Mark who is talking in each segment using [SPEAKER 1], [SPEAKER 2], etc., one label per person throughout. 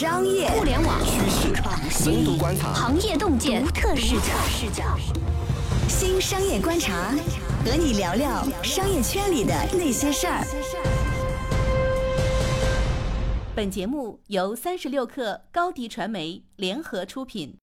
[SPEAKER 1] 商业、互联网
[SPEAKER 2] 趋势、深度观察、
[SPEAKER 1] 行业洞见、独特视角。新商业观察，和你聊聊商业圈里的那些事儿。
[SPEAKER 3] 本节目由三十六克高低传媒联合出品。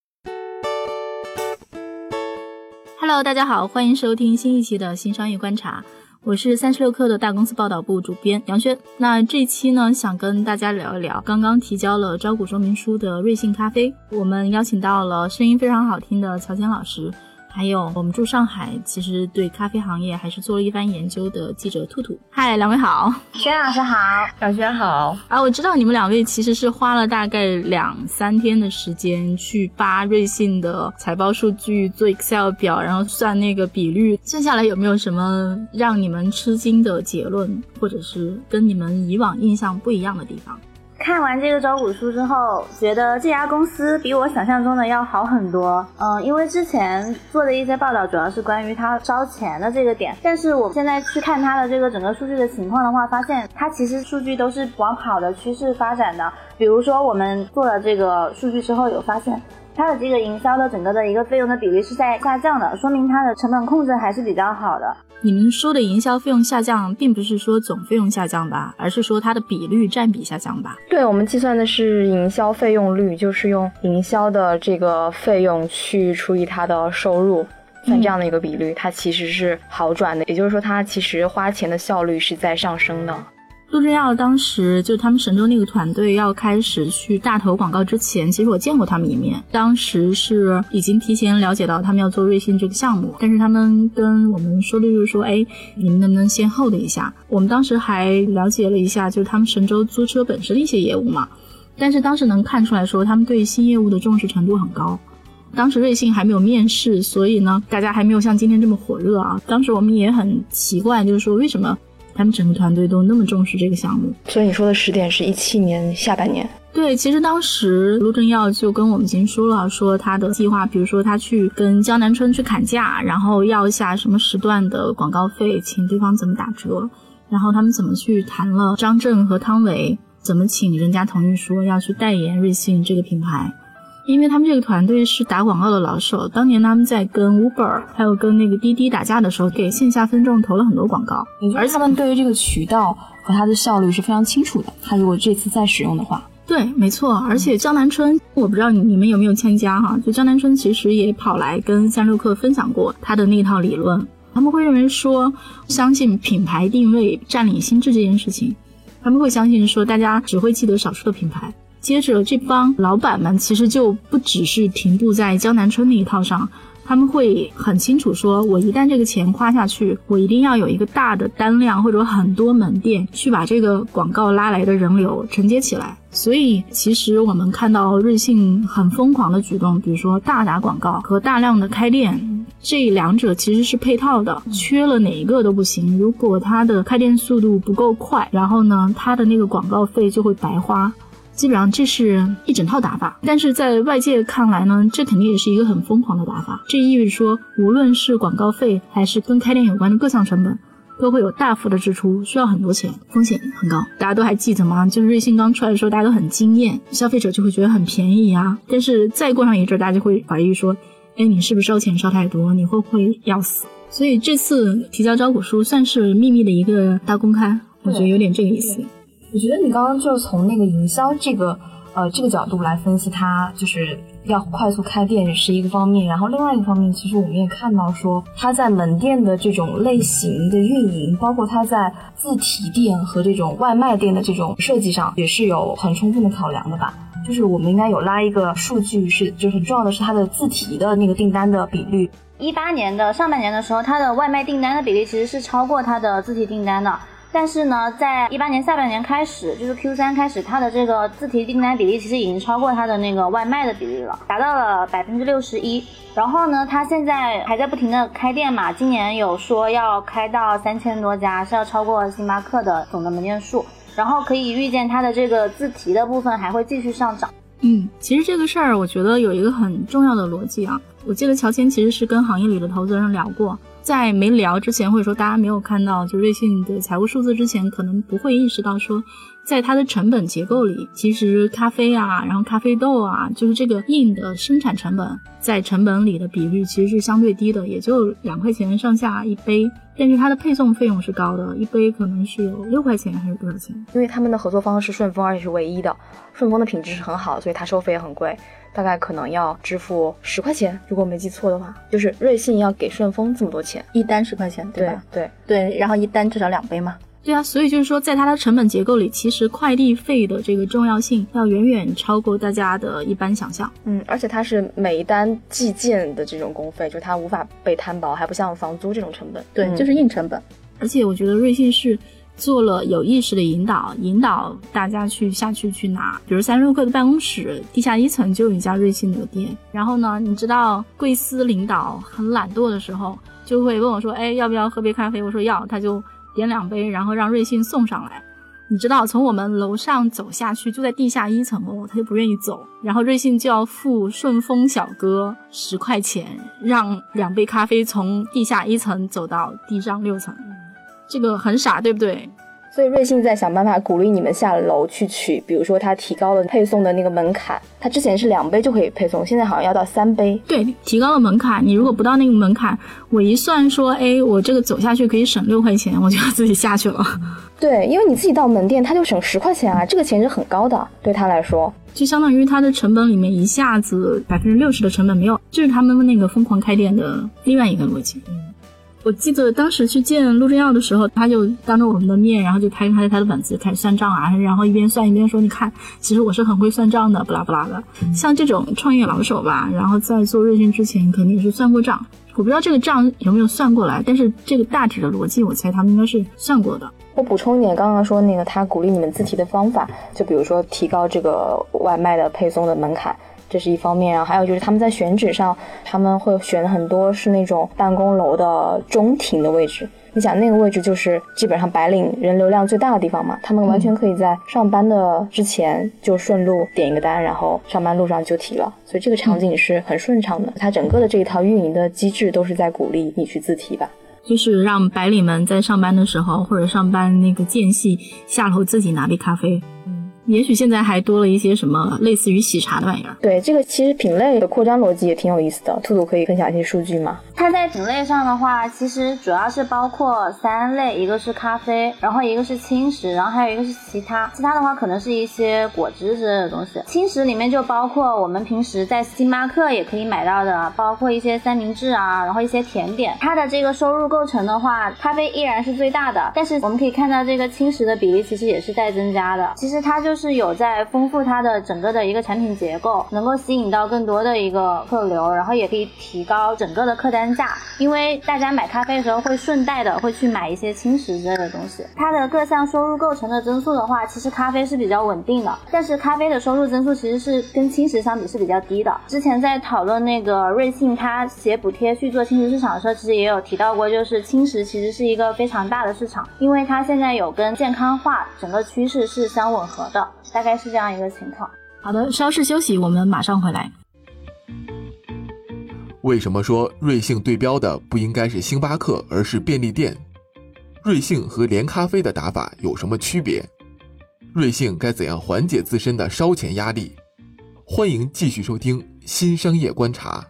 [SPEAKER 3] Hello，大家好，欢迎收听新一期的新商业观察。我是三十六氪的大公司报道部主编杨轩。那这期呢，想跟大家聊一聊刚刚提交了招股说明书的瑞幸咖啡。我们邀请到了声音非常好听的乔迁老师。还有我们驻上海，其实对咖啡行业还是做了一番研究的记者兔兔。嗨，两位好，
[SPEAKER 4] 轩老师好，
[SPEAKER 5] 小轩好。
[SPEAKER 3] 啊，我知道你们两位其实是花了大概两三天的时间去扒瑞幸的财报数据，做 Excel 表，然后算那个比率。剩下来有没有什么让你们吃惊的结论，或者是跟你们以往印象不一样的地方？
[SPEAKER 4] 看完这个招股书之后，觉得这家公司比我想象中的要好很多。嗯，因为之前做的一些报道主要是关于它烧钱的这个点，但是我现在去看它的这个整个数据的情况的话，发现它其实数据都是往好的趋势发展的。比如说，我们做了这个数据之后，有发现。它的这个营销的整个的一个费用的比例是在下降的，说明它的成本控制还是比较好的。
[SPEAKER 3] 你们说的营销费用下降，并不是说总费用下降吧，而是说它的比率占比下降吧？
[SPEAKER 5] 对，我们计算的是营销费用率，就是用营销的这个费用去除以它的收入，算这样的一个比率，它其实是好转的。也就是说，它其实花钱的效率是在上升的。
[SPEAKER 3] 陆正耀当时就他们神州那个团队要开始去大投广告之前，其实我见过他们一面。当时是已经提前了解到他们要做瑞幸这个项目，但是他们跟我们说的就是说，哎，你们能不能先 hold 一下？我们当时还了解了一下，就是他们神州租车本身的一些业务嘛。但是当时能看出来说，他们对新业务的重视程度很高。当时瑞幸还没有面试，所以呢，大家还没有像今天这么火热啊。当时我们也很奇怪，就是说为什么？他们整个团队都那么重视这个项目，
[SPEAKER 5] 所以你说的十点是一七年下半年。
[SPEAKER 3] 对，其实当时陆正耀就跟我们已经说了，说他的计划，比如说他去跟江南春去砍价，然后要一下什么时段的广告费，请对方怎么打折，然后他们怎么去谈了张震和汤唯，怎么请人家同意说要去代言瑞幸这个品牌。因为他们这个团队是打广告的老手，当年他们在跟 Uber 还有跟那个滴滴打架的时候，给线下分众投了很多广告，
[SPEAKER 6] 而且他们对于这个渠道和它的效率是非常清楚的。他如果这次再使用的话，
[SPEAKER 3] 对，没错。而且江南春，我不知道你你们有没有参加哈？就江南春其实也跑来跟三六氪分享过他的那套理论。他们会认为说，相信品牌定位占领心智这件事情，他们会相信说，大家只会记得少数的品牌。接着，这帮老板们其实就不只是停步在江南春那一套上，他们会很清楚说，我一旦这个钱花下去，我一定要有一个大的单量或者很多门店去把这个广告拉来的人流承接起来。所以，其实我们看到瑞幸很疯狂的举动，比如说大打广告和大量的开店，这两者其实是配套的，缺了哪一个都不行。如果它的开店速度不够快，然后呢，它的那个广告费就会白花。基本上这是一整套打法，但是在外界看来呢，这肯定也是一个很疯狂的打法。这意味着说，无论是广告费还是跟开店有关的各项成本，都会有大幅的支出，需要很多钱，风险很高。大家都还记得吗？就是瑞幸刚出来的时候，大家都很惊艳，消费者就会觉得很便宜啊。但是再过上一阵，大家就会怀疑说，哎，你是不是烧钱烧太多？你会不会要死？所以这次提交招股书算是秘密的一个大公开，我觉得有点这个意思。
[SPEAKER 6] 我觉得你刚刚就是从那个营销这个呃这个角度来分析，它就是要快速开店是一个方面，然后另外一个方面，其实我们也看到说，它在门店的这种类型的运营，包括它在自提店和这种外卖店的这种设计上，也是有很充分的考量的吧。就是我们应该有拉一个数据，是就很重要的是它的自提的那个订单的比率。
[SPEAKER 4] 一八年的上半年的时候，它的外卖订单的比例其实是超过它的自提订单的。但是呢，在一八年下半年开始，就是 Q 三开始，它的这个自提订单比例其实已经超过它的那个外卖的比例了，达到了百分之六十一。然后呢，它现在还在不停的开店嘛，今年有说要开到三千多家，是要超过星巴克的总的门店数。然后可以预见它的这个自提的部分还会继续上涨。
[SPEAKER 3] 嗯，其实这个事儿我觉得有一个很重要的逻辑啊，我记得乔迁其实是跟行业里的投资人聊过。在没聊之前，或者说大家没有看到就瑞幸的财务数字之前，可能不会意识到说，在它的成本结构里，其实咖啡啊，然后咖啡豆啊，就是这个硬的生产成本，在成本里的比率其实是相对低的，也就两块钱上下一杯。但是它的配送费用是高的，一杯可能是有六块钱还是多少钱？
[SPEAKER 5] 因为他们的合作方是顺丰，而且是唯一的。顺丰的品质是很好，所以它收费也很贵，大概可能要支付十块钱，如果没记错的话，就是瑞幸要给顺丰这么多钱，
[SPEAKER 7] 一单十块钱，对吧？
[SPEAKER 5] 对
[SPEAKER 7] 对，然后一单至少两杯嘛。
[SPEAKER 3] 对啊，所以就是说，在它的成本结构里，其实快递费的这个重要性要远远超过大家的一般想象。
[SPEAKER 5] 嗯，而且它是每一单计件的这种工费，就它无法被摊薄，还不像房租这种成本。
[SPEAKER 7] 对，就是硬成本。
[SPEAKER 3] 而且我觉得瑞幸是做了有意识的引导，引导大家去下去去拿。比如三十六氪的办公室地下一层就有一家瑞幸的店。然后呢，你知道贵司领导很懒惰的时候，就会问我说：“哎，要不要喝杯咖啡？”我说要，他就。点两杯，然后让瑞幸送上来。你知道，从我们楼上走下去就在地下一层哦，他就不愿意走，然后瑞幸就要付顺丰小哥十块钱，让两杯咖啡从地下一层走到地上六层。这个很傻，对不对？
[SPEAKER 5] 所以瑞幸在想办法鼓励你们下楼去取，比如说他提高了配送的那个门槛，他之前是两杯就可以配送，现在好像要到三杯。
[SPEAKER 3] 对，提高了门槛。你如果不到那个门槛，我一算说，哎，我这个走下去可以省六块钱，我就要自己下去了。
[SPEAKER 5] 对，因为你自己到门店，他就省十块钱啊，这个钱是很高的，对他来说，
[SPEAKER 3] 就相当于他的成本里面一下子百分之六十的成本没有，这是他们那个疯狂开店的另外一个逻辑。我记得当时去见陆正耀的时候，他就当着我们的面，然后就开开他的本子开始算账啊，然后一边算一边说：“你看，其实我是很会算账的，不拉不拉的。”像这种创业老手吧，然后在做瑞幸之前肯定是算过账。我不知道这个账有没有算过来，但是这个大体的逻辑，我猜他们应该是算过的。
[SPEAKER 5] 我补充一点，刚刚说那个他鼓励你们自提的方法，就比如说提高这个外卖的配送的门槛。这是一方面，然后还有就是他们在选址上，他们会选很多是那种办公楼的中庭的位置。你想那个位置就是基本上白领人流量最大的地方嘛，他们完全可以在上班的之前就顺路点一个单，然后上班路上就提了，所以这个场景是很顺畅的。它整个的这一套运营的机制都是在鼓励你去自提吧，
[SPEAKER 3] 就是让白领们在上班的时候或者上班那个间隙下楼自己拿杯咖啡。也许现在还多了一些什么类似于喜茶的玩意儿。
[SPEAKER 5] 对，这个其实品类的扩张逻辑也挺有意思的。兔兔可以分享一些数据吗？
[SPEAKER 4] 它在品类上的话，其实主要是包括三类，一个是咖啡，然后一个是轻食，然后还有一个是其他。其他的话可能是一些果汁之类的东西。轻食里面就包括我们平时在星巴克也可以买到的，包括一些三明治啊，然后一些甜点。它的这个收入构成的话，咖啡依然是最大的，但是我们可以看到这个轻食的比例其实也是在增加的。其实它就。是有在丰富它的整个的一个产品结构，能够吸引到更多的一个客流，然后也可以提高整个的客单单价。因为大家买咖啡的时候会顺带的会去买一些轻食之类的东西。它的各项收入构成的增速的话，其实咖啡是比较稳定的，但是咖啡的收入增速其实是跟轻食相比是比较低的。之前在讨论那个瑞幸它写补贴去做轻食市场的时候，其实也有提到过，就是轻食其实是一个非常大的市场，因为它现在有跟健康化整个趋势是相吻合的。大概是这样一个情况。
[SPEAKER 3] 好的，稍事休息，我们马上回来。
[SPEAKER 2] 为什么说瑞幸对标的不应该是星巴克，而是便利店？瑞幸和连咖啡的打法有什么区别？瑞幸该怎样缓解自身的烧钱压力？欢迎继续收听《新商业观察》。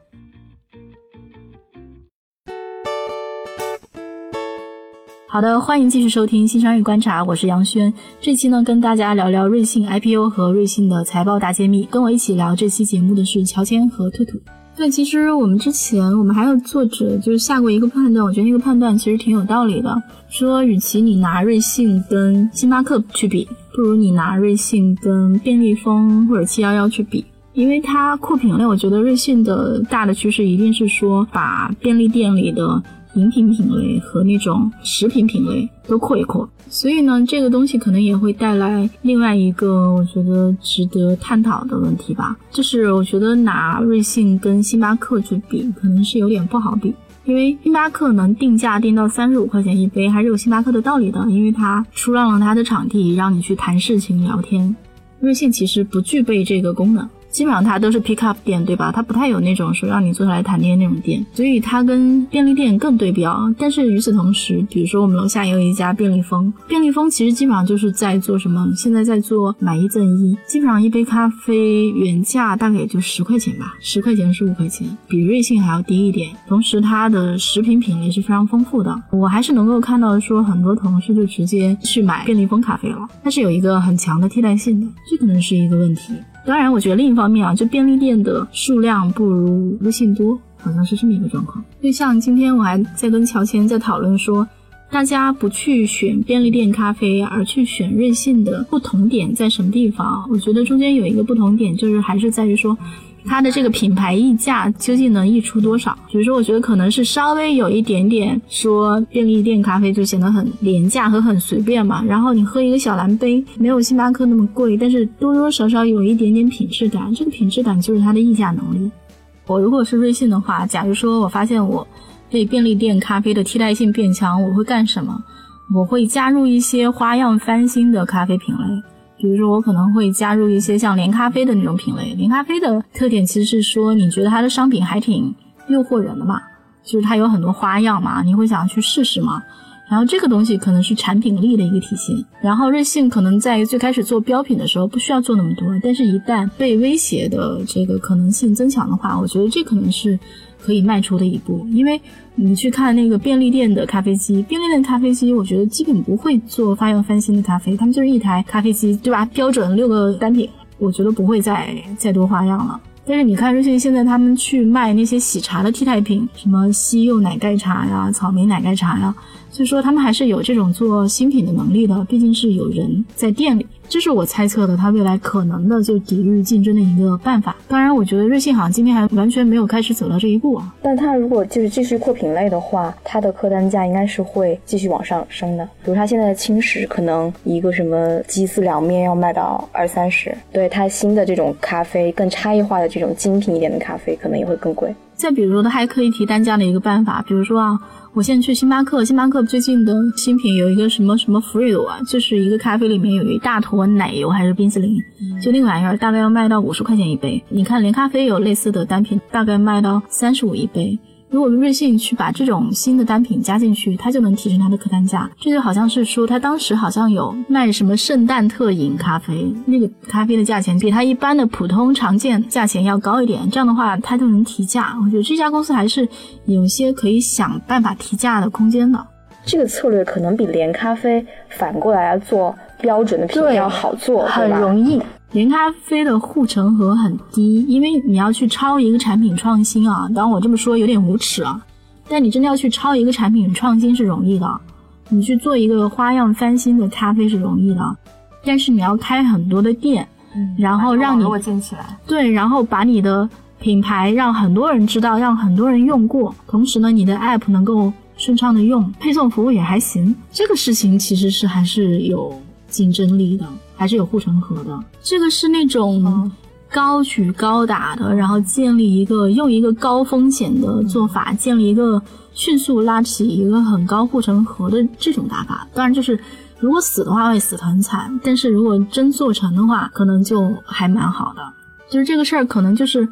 [SPEAKER 3] 好的，欢迎继续收听新商业观察，我是杨轩。这期呢，跟大家聊聊瑞幸 IPO 和瑞幸的财报大揭秘。跟我一起聊这期节目的是乔迁和兔兔。对，其实我们之前我们还有作者就是下过一个判断，我觉得那个判断其实挺有道理的。说，与其你拿瑞幸跟星巴克去比，不如你拿瑞幸跟便利蜂或者七幺幺去比，因为它扩品类，我觉得瑞幸的大的趋势一定是说把便利店里的。饮品品类和那种食品品类都扩一扩，所以呢，这个东西可能也会带来另外一个我觉得值得探讨的问题吧。就是我觉得拿瑞幸跟星巴克去比，可能是有点不好比，因为星巴克能定价定到三十五块钱一杯，还是有星巴克的道理的，因为它出让了它的场地，让你去谈事情聊天。瑞幸其实不具备这个功能。基本上它都是 pick up 店，对吧？它不太有那种说让你坐下来谈天那种店，所以它跟便利店更对标。但是与此同时，比如说我们楼下也有一家便利蜂，便利蜂其实基本上就是在做什么？现在在做买一赠一，基本上一杯咖啡原价大概也就十块钱吧，十块钱十五块钱，比瑞幸还要低一点。同时，它的食品品类是非常丰富的。我还是能够看到说很多同事就直接去买便利蜂咖啡了，它是有一个很强的替代性的，这可能是一个问题。当然，我觉得另一方面啊，就便利店的数量不如微信多，好像是这么一个状况。就像今天我还在跟乔迁在讨论说，大家不去选便利店咖啡，而去选瑞幸的不同点在什么地方？我觉得中间有一个不同点，就是还是在于说。它的这个品牌溢价究竟能溢出多少？比如说，我觉得可能是稍微有一点点说便利店咖啡就显得很廉价和很随便嘛。然后你喝一个小蓝杯，没有星巴克那么贵，但是多多少少有一点点品质感。这个品质感就是它的溢价能力。我如果是瑞幸的话，假如说我发现我对便利店咖啡的替代性变强，我会干什么？我会加入一些花样翻新的咖啡品类。比如说，我可能会加入一些像连咖啡的那种品类。连咖啡的特点其实是说，你觉得它的商品还挺诱惑人的嘛，就是它有很多花样嘛，你会想去试试嘛。然后这个东西可能是产品力的一个体现。然后瑞幸可能在最开始做标品的时候不需要做那么多，但是一旦被威胁的这个可能性增强的话，我觉得这可能是。可以迈出的一步，因为你去看那个便利店的咖啡机，便利店咖啡机，我觉得基本不会做花样翻新的咖啡，他们就是一台咖啡机，对吧？标准六个单品，我觉得不会再再多花样了。但是你看瑞幸现在他们去卖那些喜茶的替代品，什么西柚奶盖茶呀、草莓奶盖茶呀。所以说他们还是有这种做新品的能力的，毕竟是有人在店里，这是我猜测的，他未来可能的就抵御竞争的一个办法。当然，我觉得瑞幸好像今天还完全没有开始走到这一步啊。
[SPEAKER 5] 但他如果就是继续扩品类的话，它的客单价应该是会继续往上升的。比如他现在的轻食可能一个什么鸡丝凉面要卖到二三十，对他新的这种咖啡更差异化的这种精品一点的咖啡可能也会更贵。
[SPEAKER 3] 再比如说，他还可以提单价的一个办法，比如说啊。我现在去星巴克，星巴克最近的新品有一个什么什么福瑞朵啊，就是一个咖啡里面有一大坨奶油还是冰淇淋，就那个玩意儿大概要卖到五十块钱一杯。你看连咖啡有类似的单品，大概卖到三十五一杯。如果瑞幸去把这种新的单品加进去，它就能提升它的客单价。这就好像是说，它当时好像有卖什么圣诞特饮咖啡，那个咖啡的价钱比它一般的普通常见价钱要高一点。这样的话，它就能提价。我觉得这家公司还是有些可以想办法提价的空间的。
[SPEAKER 5] 这个策略可能比连咖啡反过来做标准的品要好做，
[SPEAKER 3] 很容易。连咖啡的护城河很低，因为你要去抄一个产品创新啊。当然我这么说有点无耻啊，但你真的要去抄一个产品创新是容易的，你去做一个花样翻新的咖啡是容易的，但是你要开很多的店，然后让你
[SPEAKER 6] 建起来，
[SPEAKER 3] 对，然后把你的品牌让很多人知道，让很多人用过，同时呢，你的 app 能够顺畅的用，配送服务也还行，这个事情其实是还是有竞争力的。还是有护城河的，这个是那种高举高打的，然后建立一个用一个高风险的做法，建立一个迅速拉起一个很高护城河的这种打法。当然，就是如果死的话会死得很惨，但是如果真做成的话，可能就还蛮好的。就是这个事儿，可能就是。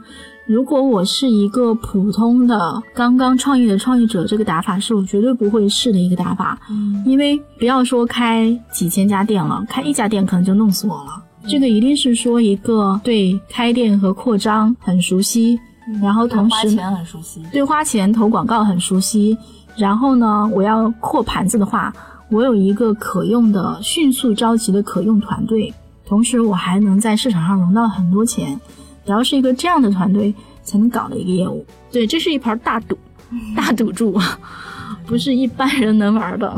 [SPEAKER 3] 如果我是一个普通的刚刚创业的创业者，这个打法是我绝对不会试的一个打法，因为不要说开几千家店了，开一家店可能就弄死我了。这个一定是说一个对开店和扩张很熟悉，然后同时
[SPEAKER 6] 花钱很熟悉，
[SPEAKER 3] 对花钱投广告很熟悉，然后呢，我要扩盘子的话，我有一个可用的、迅速召集的可用团队，同时我还能在市场上融到很多钱。只要是一个这样的团队才能搞的一个业务，对，这是一盘大赌，大赌注，不是一般人能玩的。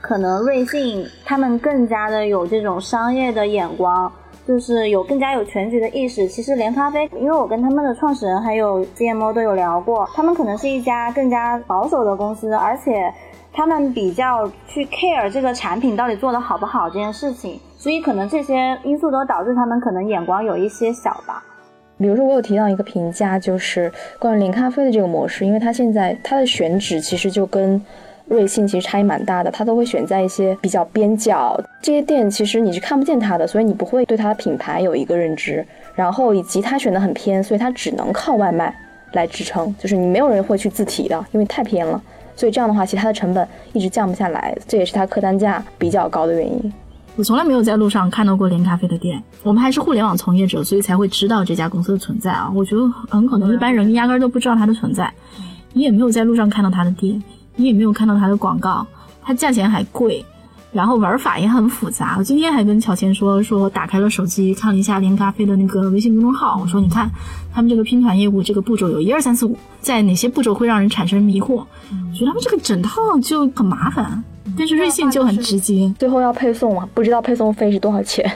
[SPEAKER 4] 可能瑞幸他们更加的有这种商业的眼光，就是有更加有全局的意识。其实连咖啡，因为我跟他们的创始人还有 CMO 都有聊过，他们可能是一家更加保守的公司，而且他们比较去 care 这个产品到底做的好不好这件事情，所以可能这些因素都导致他们可能眼光有一些小吧。
[SPEAKER 5] 比如说，我有提到一个评价，就是关于零咖啡的这个模式，因为它现在它的选址其实就跟，瑞幸其实差异蛮大的，它都会选在一些比较边角这些店，其实你是看不见它的，所以你不会对它的品牌有一个认知。然后以及它选的很偏，所以它只能靠外卖来支撑，就是你没有人会去自提的，因为太偏了。所以这样的话，其实它的成本一直降不下来，这也是它客单价比较高的原因。
[SPEAKER 3] 我从来没有在路上看到过连咖啡的店，我们还是互联网从业者，所以才会知道这家公司的存在啊。我觉得很可能一般人压根儿都不知道它的存在，你也没有在路上看到它的店，你也没有看到它的广告，它价钱还贵。然后玩法也很复杂。我今天还跟乔迁说，说打开了手机看了一下连咖啡的那个微信公众号，我说你看他们这个拼团业务这个步骤有一二三四五，在哪些步骤会让人产生迷惑？我觉得他们这个整套就很麻烦，但是瑞幸就很直接，
[SPEAKER 5] 最后要配送啊，不知道配送费是多少钱。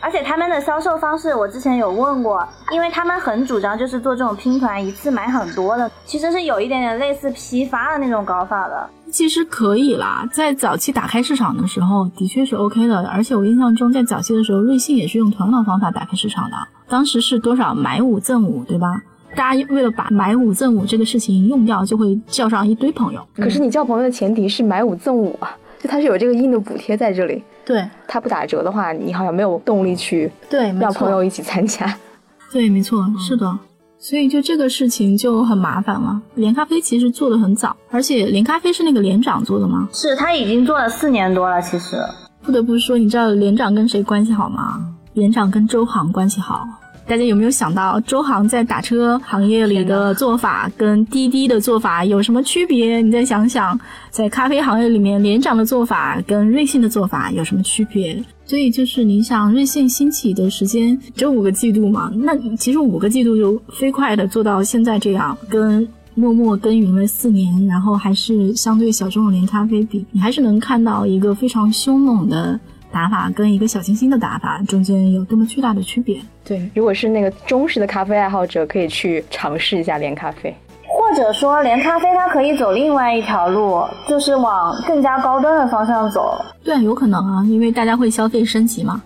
[SPEAKER 4] 而且他们的销售方式，我之前有问过，因为他们很主张就是做这种拼团，一次买很多的，其实是有一点点类似批发的那种搞法的。
[SPEAKER 3] 其实可以啦，在早期打开市场的时候，的确是 OK 的。而且我印象中，在早期的时候，瑞幸也是用同样的方法打开市场的。当时是多少买五赠五，对吧？大家为了把买五赠五这个事情用掉，就会叫上一堆朋友。
[SPEAKER 5] 可是你叫朋友的前提是买五赠五啊，就它是有这个硬的补贴在这里。
[SPEAKER 3] 对，
[SPEAKER 5] 它不打折的话，你好像没有动力去
[SPEAKER 3] 对
[SPEAKER 5] 让朋友一起参加。
[SPEAKER 3] 对，没错，是的。所以就这个事情就很麻烦了。连咖啡其实做的很早，而且连咖啡是那个连长做的吗？
[SPEAKER 4] 是他已经做了四年多了。其实
[SPEAKER 3] 不得不说，你知道连长跟谁关系好吗？连长跟周航关系好。大家有没有想到，周航在打车行业里的做法跟滴滴的做法有什么区别？你再想想，在咖啡行业里面，连长的做法跟瑞幸的做法有什么区别？所以就是你想，瑞幸兴起的时间只有五个季度嘛？那其实五个季度就飞快的做到现在这样，跟默默耕耘了四年，然后还是相对小众的连咖啡比，你还是能看到一个非常凶猛的。打法跟一个小清新的打法中间有多么巨大的区别？
[SPEAKER 5] 对，如果是那个忠实的咖啡爱好者，可以去尝试一下连咖啡，
[SPEAKER 4] 或者说连咖啡它可以走另外一条路，就是往更加高端的方向走。
[SPEAKER 3] 对，有可能啊，因为大家会消费升级嘛。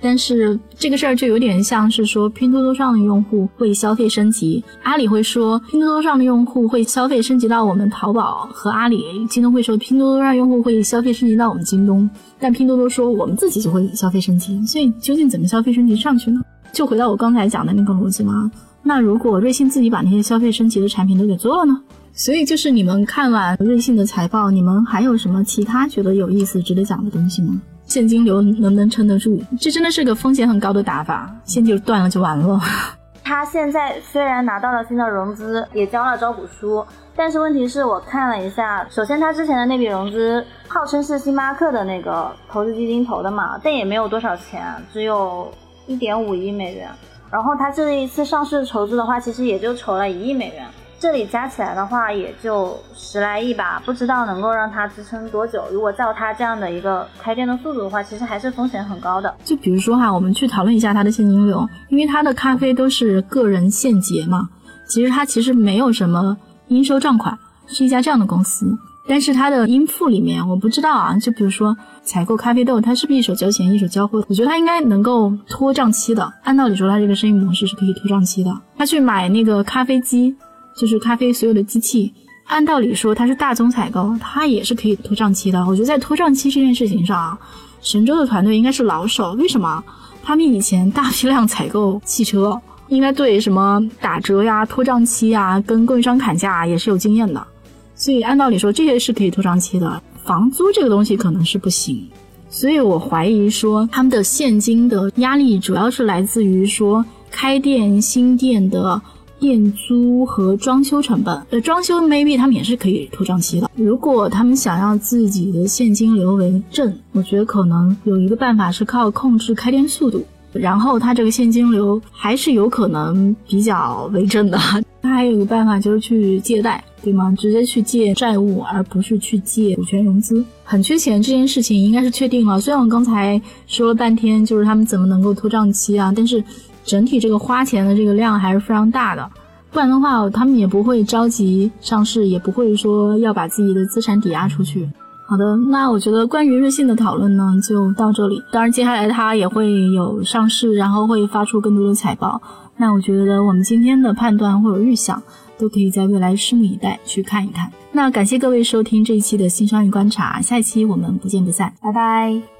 [SPEAKER 3] 但是这个事儿就有点像是说，拼多多上的用户会消费升级，阿里会说拼多多上的用户会消费升级到我们淘宝和阿里，京东会说拼多多上用户会消费升级到我们京东，但拼多多说我们自己就会消费升级，所以究竟怎么消费升级上去呢？就回到我刚才讲的那个逻辑嘛。那如果瑞幸自己把那些消费升级的产品都给做了呢？所以就是你们看完瑞幸的财报，你们还有什么其他觉得有意思、值得讲的东西吗？现金流能不能撑得住？这真的是个风险很高的打法，现金流断了就完了。
[SPEAKER 4] 他现在虽然拿到了新的融资，也交了招股书，但是问题是我看了一下，首先他之前的那笔融资号称是星巴克的那个投资基金投的嘛，但也没有多少钱，只有一点五亿美元。然后他这一次上市筹资的话，其实也就筹了一亿美元。这里加起来的话也就十来亿吧，不知道能够让它支撑多久。如果照它这样的一个开店的速度的话，其实还是风险很高的。
[SPEAKER 3] 就比如说哈，我们去讨论一下它的现金流，因为它的咖啡都是个人现结嘛，其实它其实没有什么应收账款，是一家这样的公司。但是它的应付里面，我不知道啊。就比如说采购咖啡豆，它是不是一手交钱一手交货？我觉得它应该能够拖账期的。按道理说，它这个生意模式是可以拖账期的。他去买那个咖啡机。就是咖啡所有的机器，按道理说它是大宗采购，它也是可以拖账期的。我觉得在拖账期这件事情上啊，神州的团队应该是老手。为什么？他们以前大批量采购汽车，应该对什么打折呀、拖账期呀、跟供应商砍价也是有经验的。所以按道理说这些是可以拖账期的。房租这个东西可能是不行。所以我怀疑说他们的现金的压力主要是来自于说开店新店的。店租和装修成本，呃，装修 maybe 他们也是可以拖账期的。如果他们想要自己的现金流为正，我觉得可能有一个办法是靠控制开店速度，然后他这个现金流还是有可能比较为正的。他还有一个办法就是去借贷，对吗？直接去借债务，而不是去借股权融资。很缺钱这件事情应该是确定了。虽然我刚才说了半天，就是他们怎么能够拖账期啊，但是。整体这个花钱的这个量还是非常大的，不然的话，他们也不会着急上市，也不会说要把自己的资产抵押出去。好的，那我觉得关于瑞幸的讨论呢，就到这里。当然，接下来它也会有上市，然后会发出更多的财报。那我觉得我们今天的判断或者预想，都可以在未来拭目以待去看一看。那感谢各位收听这一期的新商业观察，下一期我们不见不散，
[SPEAKER 6] 拜拜。